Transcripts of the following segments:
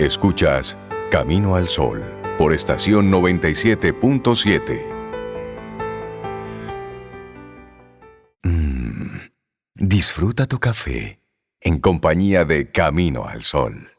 Escuchas Camino al Sol por estación 97.7. Mmm, disfruta tu café en compañía de Camino al Sol.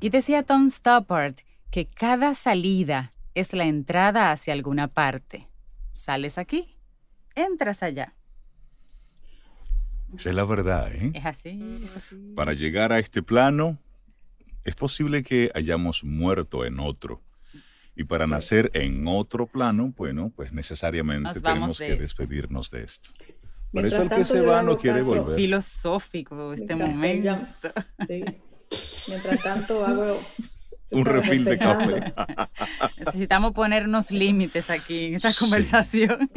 Y decía Tom Stoppard que cada salida es la entrada hacia alguna parte. Sales aquí, entras allá. Esa es la verdad, ¿eh? Es así, es así. Para llegar a este plano, es posible que hayamos muerto en otro. Y para nacer en otro plano, bueno, pues necesariamente tenemos que despedirnos de esto. Por eso el que se va no quiere volver. Filosófico este momento. Mientras tanto hago un refil de café. Necesitamos ponernos límites aquí en esta conversación.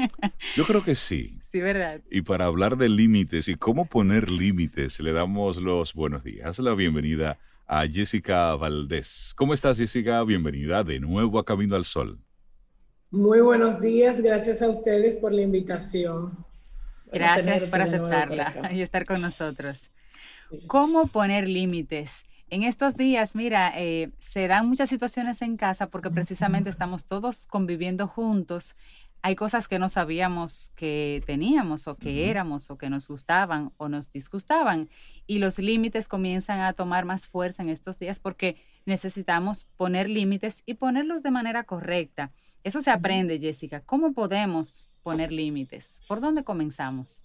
Yo creo que sí. Sí, ¿verdad? Y para hablar de límites y cómo poner límites, le damos los buenos días, la bienvenida a Jessica Valdés. ¿Cómo estás, Jessica? Bienvenida de nuevo a Camino al Sol. Muy buenos días, gracias a ustedes por la invitación. Gracias por aceptarla y estar con nosotros. ¿Cómo poner límites? En estos días, mira, eh, se dan muchas situaciones en casa porque precisamente estamos todos conviviendo juntos. Hay cosas que no sabíamos que teníamos o que éramos o que nos gustaban o nos disgustaban y los límites comienzan a tomar más fuerza en estos días porque necesitamos poner límites y ponerlos de manera correcta. Eso se aprende, Jessica. ¿Cómo podemos poner límites? ¿Por dónde comenzamos?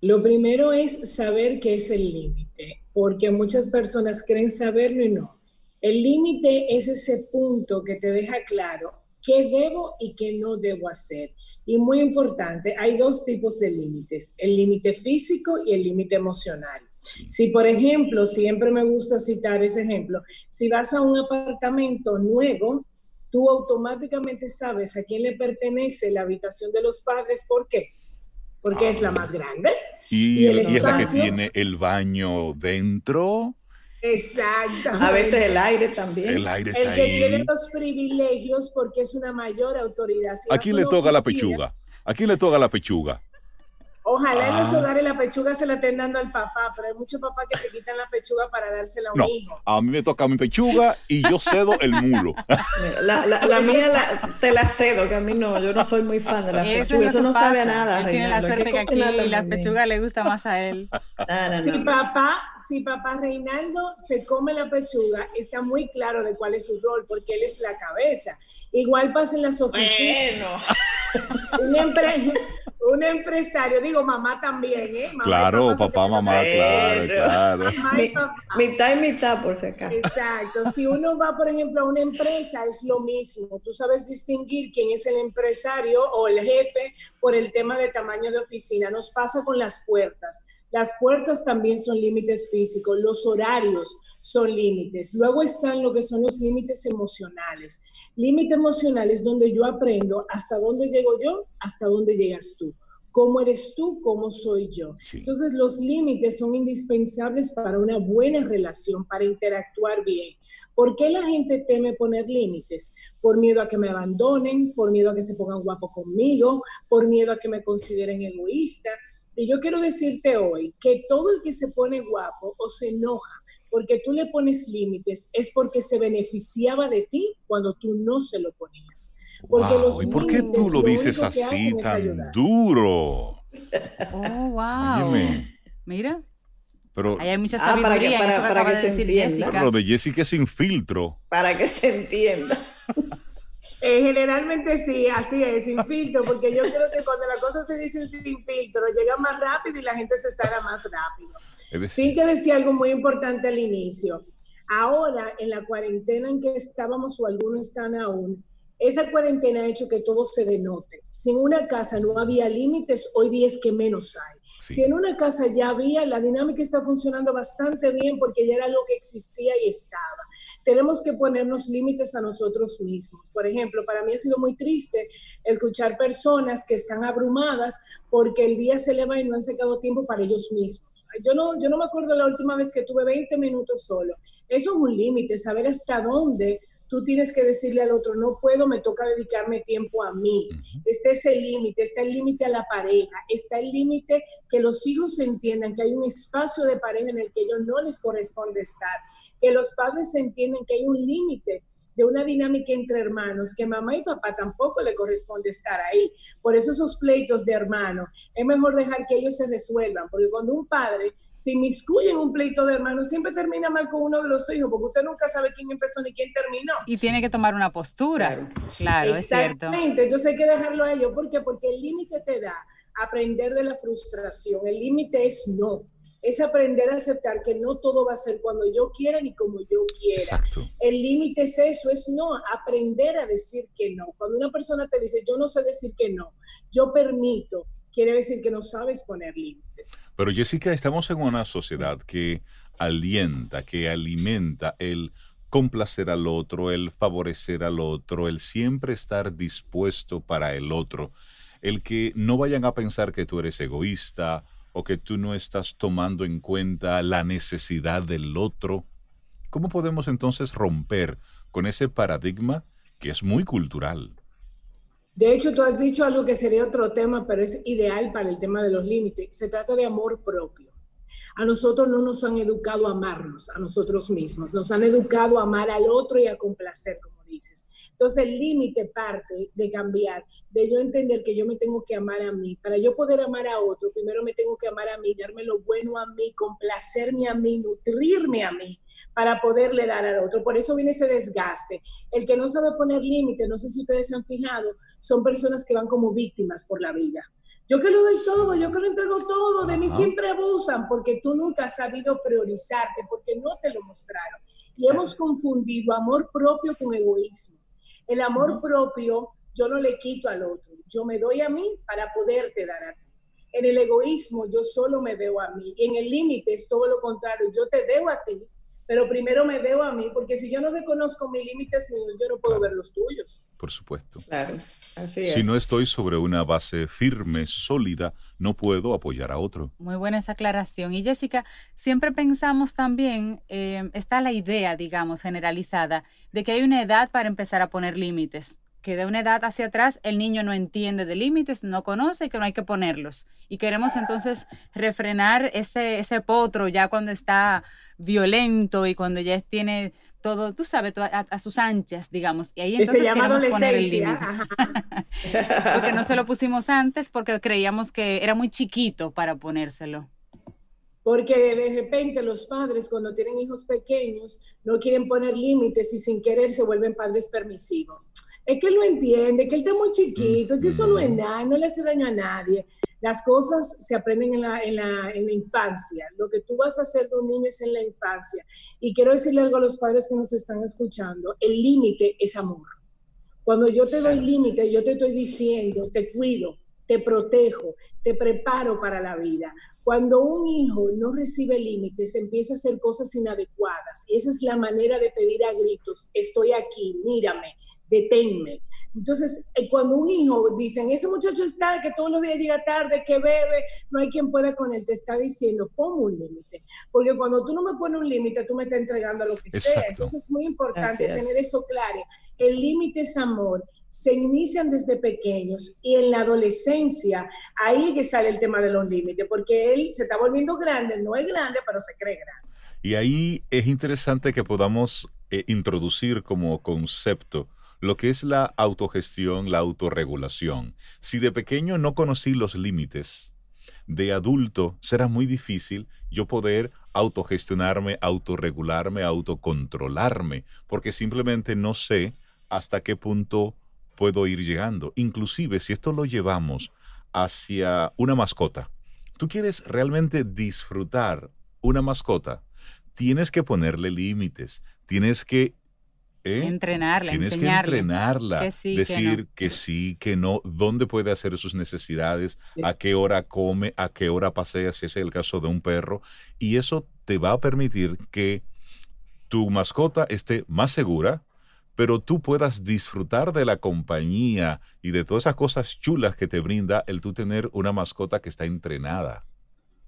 Lo primero es saber qué es el límite, porque muchas personas creen saberlo y no. El límite es ese punto que te deja claro qué debo y qué no debo hacer. Y muy importante, hay dos tipos de límites, el límite físico y el límite emocional. Si, por ejemplo, siempre me gusta citar ese ejemplo, si vas a un apartamento nuevo, tú automáticamente sabes a quién le pertenece la habitación de los padres, ¿por qué? porque es la más grande. Y, es la que tiene el baño dentro. Exacto. A veces el aire también. El aire está el que tiene los privilegios porque es una mayor autoridad. Aquí le toca la pechuga. Aquí le toca la pechuga. Ojalá en los ah. hogares la pechuga se la estén dando al papá, pero hay muchos papás que se quitan la pechuga para dársela a un hijo. A mí me toca mi pechuga y yo cedo el mulo. La, la, mía te la cedo, que a mí no, yo no soy muy fan de la pechuga, eso no sabe a nada. Él tiene la suerte que aquí la pechuga le gusta más a él. Si papá, si papá Reinaldo se come la pechuga, está muy claro de cuál es su rol, porque él es la cabeza. Igual pasa en las oficinas. Bueno. Un, un empresario, digo mamá también, ¿eh? claro, papá, mamá, claro, claro. mitad y mitad, por si acaso. Exacto. Si uno va, por ejemplo, a una empresa, es lo mismo. Tú sabes distinguir quién es el empresario o el jefe por el tema de tamaño de oficina. Nos pasa con las puertas. Las puertas también son límites físicos, los horarios son límites. Luego están lo que son los límites emocionales. Límite emocional es donde yo aprendo hasta dónde llego yo, hasta dónde llegas tú. ¿Cómo eres tú? ¿Cómo soy yo? Entonces los límites son indispensables para una buena relación, para interactuar bien. ¿Por qué la gente teme poner límites? Por miedo a que me abandonen, por miedo a que se pongan guapo conmigo, por miedo a que me consideren egoísta. Y yo quiero decirte hoy que todo el que se pone guapo o se enoja porque tú le pones límites es porque se beneficiaba de ti cuando tú no se lo ponías. Porque ¿Y por qué tú lo, dices así tan duro? Oh, wow. Mira. Pero, Ahí hay mucha ah, sabiduría para que, para, para que se decir entienda. Jessica. Lo de Jessica es sin filtro. Para que se entienda. Eh, generalmente sí, así es, sin filtro, porque yo creo que cuando las cosas se dicen sin filtro, llega más rápido y la gente se sale más rápido. Sí que decía algo muy importante al inicio. Ahora, en la cuarentena en que estábamos o algunos están aún, esa cuarentena ha hecho que todo se denote. Si en una casa no había límites, hoy día es que menos hay. Si en una casa ya había, la dinámica está funcionando bastante bien porque ya era lo que existía y estaba. Tenemos que ponernos límites a nosotros mismos. Por ejemplo, para mí ha sido muy triste escuchar personas que están abrumadas porque el día se le va y no han sacado tiempo para ellos mismos. Yo no, yo no me acuerdo la última vez que tuve 20 minutos solo. Eso es un límite, saber hasta dónde tú tienes que decirle al otro, no puedo, me toca dedicarme tiempo a mí. Este es el límite, está el límite a la pareja, está el límite que los hijos entiendan que hay un espacio de pareja en el que ellos no les corresponde estar, que los padres entiendan que hay un límite de una dinámica entre hermanos, que mamá y papá tampoco le corresponde estar ahí. Por eso esos pleitos de hermanos, es mejor dejar que ellos se resuelvan, porque cuando un padre se inmiscuye en un pleito de hermanos, siempre termina mal con uno de los hijos, porque usted nunca sabe quién empezó ni quién terminó. Y tiene que tomar una postura. Claro, es cierto. Entonces hay que dejarlo a ellos. ¿Por qué? Porque el límite te da aprender de la frustración. El límite es no es aprender a aceptar que no todo va a ser cuando yo quiera ni como yo quiera. Exacto. El límite es eso, es no, aprender a decir que no. Cuando una persona te dice, yo no sé decir que no, yo permito, quiere decir que no sabes poner límites. Pero Jessica, estamos en una sociedad que alienta, que alimenta el complacer al otro, el favorecer al otro, el siempre estar dispuesto para el otro, el que no vayan a pensar que tú eres egoísta o que tú no estás tomando en cuenta la necesidad del otro. ¿Cómo podemos entonces romper con ese paradigma que es muy cultural? De hecho, tú has dicho algo que sería otro tema, pero es ideal para el tema de los límites. Se trata de amor propio. A nosotros no nos han educado a amarnos, a nosotros mismos. Nos han educado a amar al otro y a complacer, Entonces el límite parte de cambiar, de yo entender que yo me tengo que amar a mí. Para yo poder amar a otro, primero me tengo que amar a mí, darme lo bueno a mí, complacerme a mí, nutrirme a mí, para poderle dar al otro. Por eso viene ese desgaste. El que no sabe poner límite, no sé si ustedes se han fijado, son personas que van como víctimas por la vida. Yo que lo doy todo, yo que lo entrego todo, de mí siempre abusan porque tú nunca has sabido priorizarte, porque no te lo mostraron. Y hemos confundido amor propio con egoísmo. El amor propio yo no le quito al otro, yo me doy a mí para poderte dar a ti. En el egoísmo yo solo me veo a mí y en el límite es todo lo contrario, yo te veo a ti, pero primero me veo a mí, porque si yo no reconozco mis límites míos, yo no puedo ver los tuyos. Por supuesto. Claro, así es. Si no estoy sobre una base firme, sólida, no puedo apoyar a otro. Muy buena esa aclaración. Y Jessica, siempre pensamos también, eh, está la idea, digamos, generalizada, de que hay una edad para empezar a poner límites que de una edad hacia atrás el niño no entiende de límites, no conoce y que no hay que ponerlos. Y queremos entonces refrenar ese, ese potro ya cuando está violento y cuando ya tiene todo, tú sabes, a, sus anchas, digamos. Y ahí entonces queremos poner el límite. porque no se lo pusimos antes porque creíamos que era muy chiquito para ponérselo. Porque de repente los padres cuando tienen hijos pequeños no quieren poner límites y sin querer se vuelven padres permisivos es que él no entiende, que él está muy chiquito, que eso no es nada, no le hace daño a nadie. Las cosas se aprenden en la, en, la, en la, infancia. Lo que tú vas a hacer de un niño es en la infancia. Y quiero decirle algo a los padres que nos están escuchando. El límite es amor. Cuando yo te doy límite, yo te estoy diciendo, te cuido, te protejo, te preparo para la vida. Cuando un hijo no recibe límites, empieza a hacer cosas inadecuadas. Y esa es la manera de pedir a gritos, estoy aquí, mírame, deténme. Entonces, eh, cuando un hijo dicen, ese muchacho está, que todos los días llega tarde, que bebe, no hay quien pueda con él, te está diciendo, pon un límite. Porque cuando tú no me pones un límite, tú me estás entregando a lo que sea. Entonces, es muy importante tener eso claro. El límite es amor. Se inician desde pequeños y en la adolescencia, ahí es que sale el tema de los límites, porque él se está volviendo grande, no es grande, pero se cree grande. Y ahí es interesante que podamos eh, introducir como concepto lo que es la autogestión, la autorregulación. Si de pequeño no conocí los límites, de adulto será muy difícil yo poder autogestionarme, autorregularme, autocontrolarme, porque simplemente no sé hasta qué punto puedo ir llegando. Inclusive si esto lo llevamos hacia una mascota, tú quieres realmente disfrutar una mascota, tienes que ponerle límites, tienes que ¿Eh? Entrenarla, Tienes que entrenarla, decir que, sí, que no, dónde puede hacer sus necesidades, a qué hora come, a qué hora pasea, si es el caso de un perro. Y eso te va a permitir que tu mascota esté más segura, pero tú puedas disfrutar de la compañía y de todas esas cosas chulas que te brinda el tú tener una mascota que está entrenada.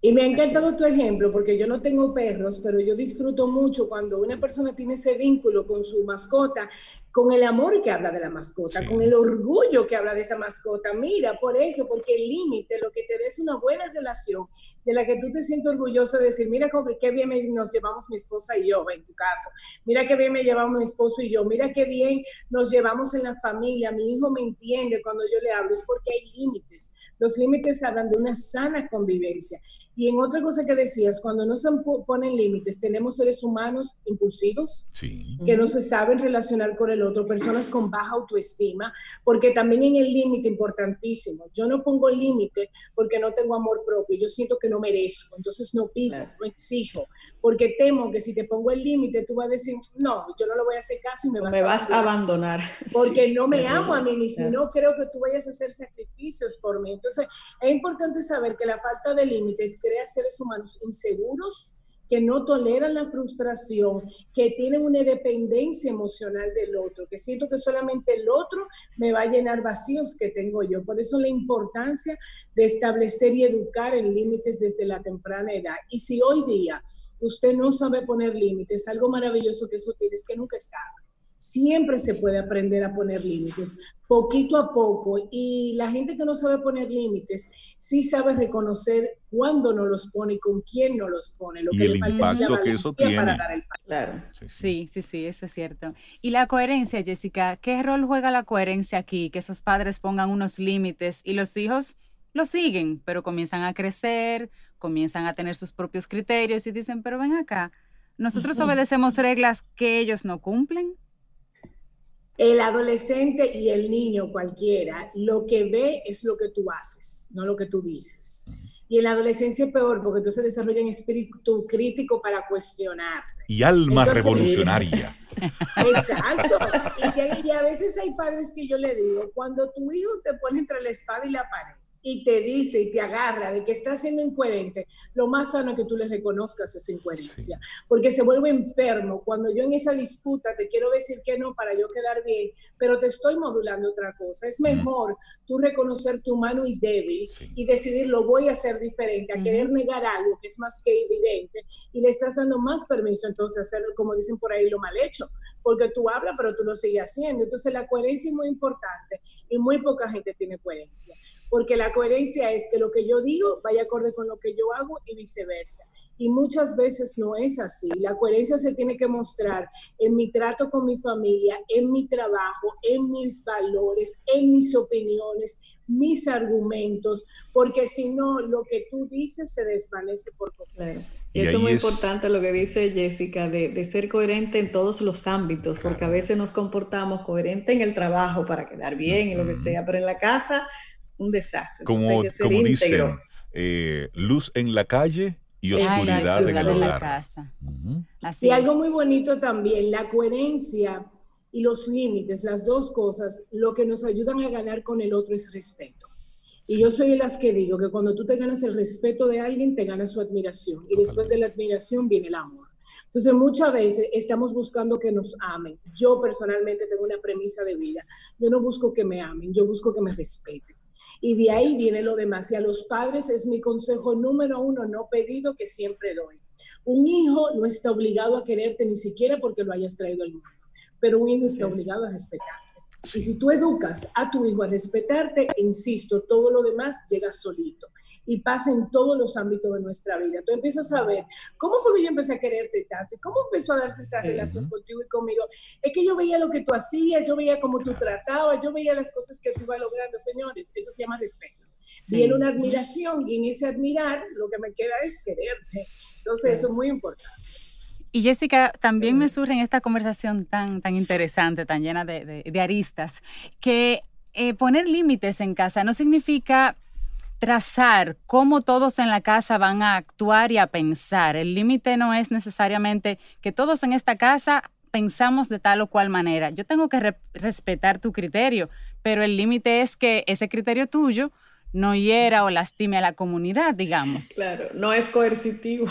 Y me ha encantado tu ejemplo porque yo no tengo perros, pero yo disfruto mucho cuando una persona tiene ese vínculo con su mascota con el amor que habla de la mascota, con el orgullo que habla de esa mascota. Mira, por eso, porque el límite, lo que te da es una buena relación de la que tú te sientes orgulloso de decir, mira qué bien nos llevamos mi esposa y yo, en tu caso, mira qué bien me llevamos mi esposo y yo, mira qué bien nos llevamos en la familia, mi hijo me entiende cuando yo le hablo, es porque hay límites. Los límites hablan de una sana convivencia. Y en otra cosa que decías, cuando no se ponen límites, tenemos seres humanos impulsivos, que no se saben relacionar con el otro, personas con baja autoestima, porque también en el límite importantísimo, yo no pongo límite porque no tengo amor propio, yo siento que no merezco, entonces no pido, no exijo, porque temo que si te pongo el límite, tú vas a decir, no, yo no lo voy a hacer caso y me vas, me vas a abandonar. Porque no me amo a mí mismo, no creo que tú vayas a hacer sacrificios por mí. Entonces, es importante saber que la falta de límites crea seres humanos inseguros, que no toleran la frustración, que tienen una dependencia emocional del otro, que siento que solamente el otro me va a llenar vacíos que tengo yo. Por eso la importancia de establecer y educar en límites desde la temprana edad. Y si hoy día usted no sabe poner límites, algo maravilloso que eso tiene es que nunca está. Siempre se puede aprender a poner límites, poquito a poco. Y la gente que no sabe poner límites, sí sabe reconocer cuándo no los pone y con quién no los pone. Lo y el impacto que eso tiene. claro. Sí sí. sí, eso es cierto. Y la coherencia, Jessica, ¿qué rol juega la coherencia aquí? Que esos padres pongan unos límites y los hijos lo siguen, pero comienzan a crecer, comienzan a tener sus propios criterios y dicen, pero ven acá, nosotros obedecemos reglas que ellos no cumplen. El adolescente y el niño cualquiera, lo que ve es lo que tú haces, no lo que tú dices. Y en la adolescencia es peor porque entonces desarrollan espíritu crítico para cuestionar. Y alma revolucionaria. Exacto. Y, y, a veces hay padres que yo le digo, cuando tu hijo te pone entre la espada y la pared, y te dice y te agarra de que está siendo incoherente, lo más sano es que tú le reconozcas esa incoherencia, porque se vuelve enfermo. Cuando yo en esa disputa te quiero decir que no para yo quedar bien, pero te estoy modulando otra cosa. Es mejor tú reconocer tu mano y débil y decidir lo voy a hacer diferente, a querer negar algo que es más que evidente y le estás dando más permiso entonces a hacerlo, como dicen por ahí, lo mal hecho, porque tú hablas pero tú lo sigues haciendo. Entonces la coherencia es muy importante y muy poca gente tiene coherencia porque la coherencia es que lo que yo digo vaya acorde con lo que yo hago y viceversa. Y muchas veces no es así. La coherencia se tiene que mostrar en mi trato con mi familia, en mi trabajo, en mis valores, en mis opiniones, mis argumentos, porque si no, lo que tú dices se desvanece por completo. Y, eso es muy importante lo que dice Jessica, de, ser coherente en todos los ámbitos, porque a veces nos comportamos coherente en el trabajo para quedar bien y lo que sea, pero en la casa un desastre. Como, como dicen, eh, luz en la calle y oscuridad, en, el la casa. y algo muy bonito también, la coherencia y los límites, las dos cosas, lo que nos ayudan a ganar con el otro es respeto. Y yo soy de las que digo que cuando tú te ganas el respeto de alguien, te ganas su admiración. Y después de la admiración viene el amor. Entonces, muchas veces estamos buscando que nos amen. Yo personalmente tengo una premisa de vida. Yo no busco que me amen, yo busco que me respeten. Y de ahí viene lo demás. Y a los padres es mi consejo número uno, no pedido, que siempre doy. Un hijo no está obligado a quererte ni siquiera porque lo hayas traído al mundo, pero un hijo está obligado a respetar. Y si tú educas a tu hijo a respetarte, insisto, todo lo demás llega solito y pasa en todos los ámbitos de nuestra vida. Tú empiezas a ver cómo fue que yo empecé a quererte tanto cómo empezó a darse esta relación contigo y conmigo. Es que yo veía lo que tú hacías, yo veía cómo tú tratabas, yo veía las cosas que tú ibas logrando, señores. Eso se llama respeto. Viene una admiración y en ese admirar lo que me queda es quererte. Entonces, eso es muy importante. Y Jessica, también me surge en esta conversación tan, tan interesante, tan llena de, de, aristas, que eh, poner límites en casa no significa trazar cómo todos en la casa van a actuar y a pensar. El límite no es necesariamente que todos en esta casa pensamos de tal o cual manera. Yo tengo que respetar tu criterio, pero el límite es que ese criterio tuyo no hiera o lastime a la comunidad, digamos. Claro, no es coercitivo.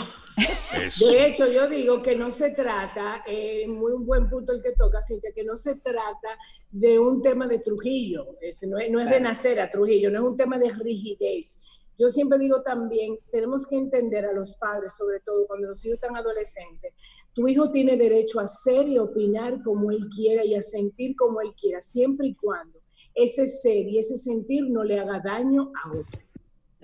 De hecho, yo digo que no se trata, eh, muy un buen punto el que toca, Cintia, que no se trata de un tema de Trujillo, no es, no es de nacer a Trujillo, no es un tema de rigidez. Yo siempre digo también, tenemos que entender a los padres, sobre todo cuando los hijos están adolescentes, Tu hijo tiene derecho a ser y opinar como él quiera y a sentir como él quiera, siempre y cuando ese ser y ese sentir no le haga daño a otro.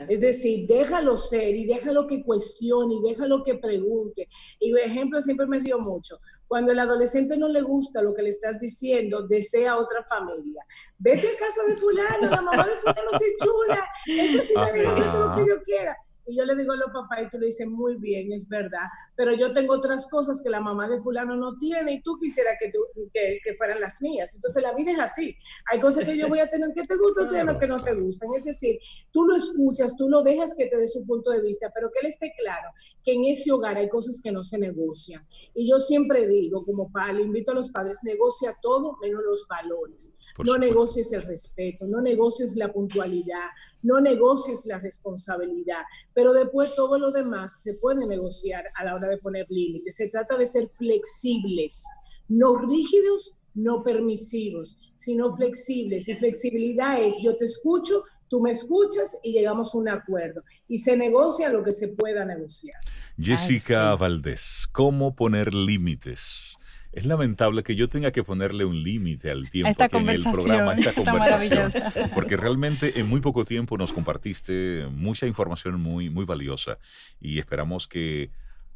Es decir, déjalo ser y déjalo que cuestione y déjalo que pregunte. Y ejemplo siempre me dio mucho. Cuando el adolescente no le gusta lo que le estás diciendo, desea otra familia. Vete a casa de fulano, la mamá de fulano es chula, esa sí me dice lo que yo quiera. Y yo le digo a los papás y tú le dices, muy bien, es verdad, pero yo tengo otras cosas que la mamá de fulano no tiene y tú quisieras que, tú, que, fueran las mías. Entonces la vida es así. Hay cosas que yo voy a tener que te gustan, otras que no te gustan. Es decir, tú lo escuchas, tú lo dejas que te dé su punto de vista, pero que él esté claro que en ese hogar hay cosas que no se negocian. Y yo siempre digo, como padre, le invito a los padres, negocia todo menos los valores. no negocies el respeto, no negocies la puntualidad, no negocies la responsabilidad, pero después todo lo demás se puede negociar a la hora de poner límites. Se trata de ser flexibles, no rígidos, no permisivos, sino flexibles. Y flexibilidad es yo te escucho, tú me escuchas y llegamos a un acuerdo. Y se negocia lo que se pueda negociar. Jessica Valdés, ¿cómo poner límites? Es lamentable que yo tenga que ponerle un límite al tiempo que en el programa, esta conversación, porque realmente en muy poco tiempo nos compartiste mucha información muy, muy valiosa y esperamos que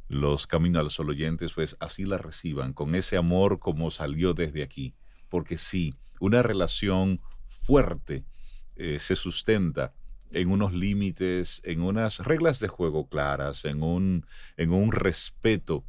los Caminos a los oyentes pues así la reciban, con ese amor como salió desde aquí, porque sí, una relación fuerte eh, se sustenta en unos límites, en unas reglas de juego claras, en un, en un respeto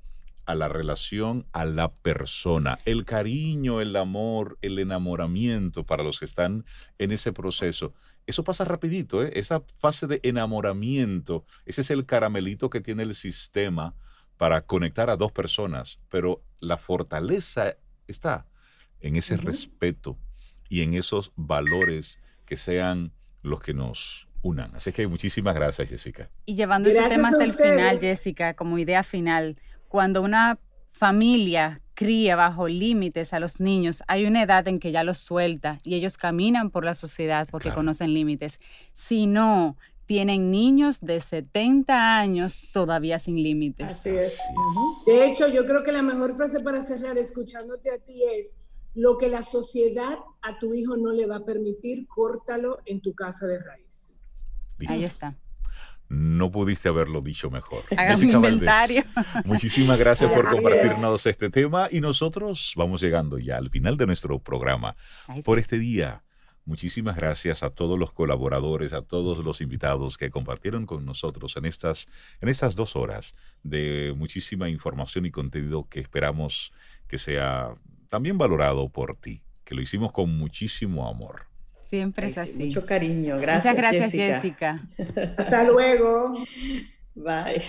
a la relación, a la persona. El cariño, el amor, el enamoramiento para los que están en ese proceso. Eso pasa rapidito, ¿eh? esa fase de enamoramiento, ese es el caramelito que tiene el sistema para conectar a dos personas, pero la fortaleza está en ese respeto y en esos valores que sean los que nos unan. Así que muchísimas gracias, Jessica. Y llevando ese tema hasta el final, Jessica, como idea final, cuando una familia cría bajo límites a los niños, hay una edad en que ya los suelta y ellos caminan por la sociedad porque conocen límites. Si no, tienen niños de 70 años todavía sin límites. Así es. De hecho, yo creo que la mejor frase para cerrar escuchándote a ti es, lo que la sociedad a tu hijo no le va a permitir, córtalo en tu casa de raíz. Ahí está no pudiste haberlo dicho mejor. inventario. muchísimas gracias por compartirnos este tema y nosotros vamos llegando ya al final de nuestro programa por este día. Muchísimas gracias a todos los colaboradores, a todos los invitados que compartieron con nosotros en estas, en estas dos horas de muchísima información y contenido que esperamos que sea también valorado por ti, que lo hicimos con muchísimo amor. Siempre es así. mucho cariño. Gracias. Muchas gracias, Jessica. Hasta luego. Bye.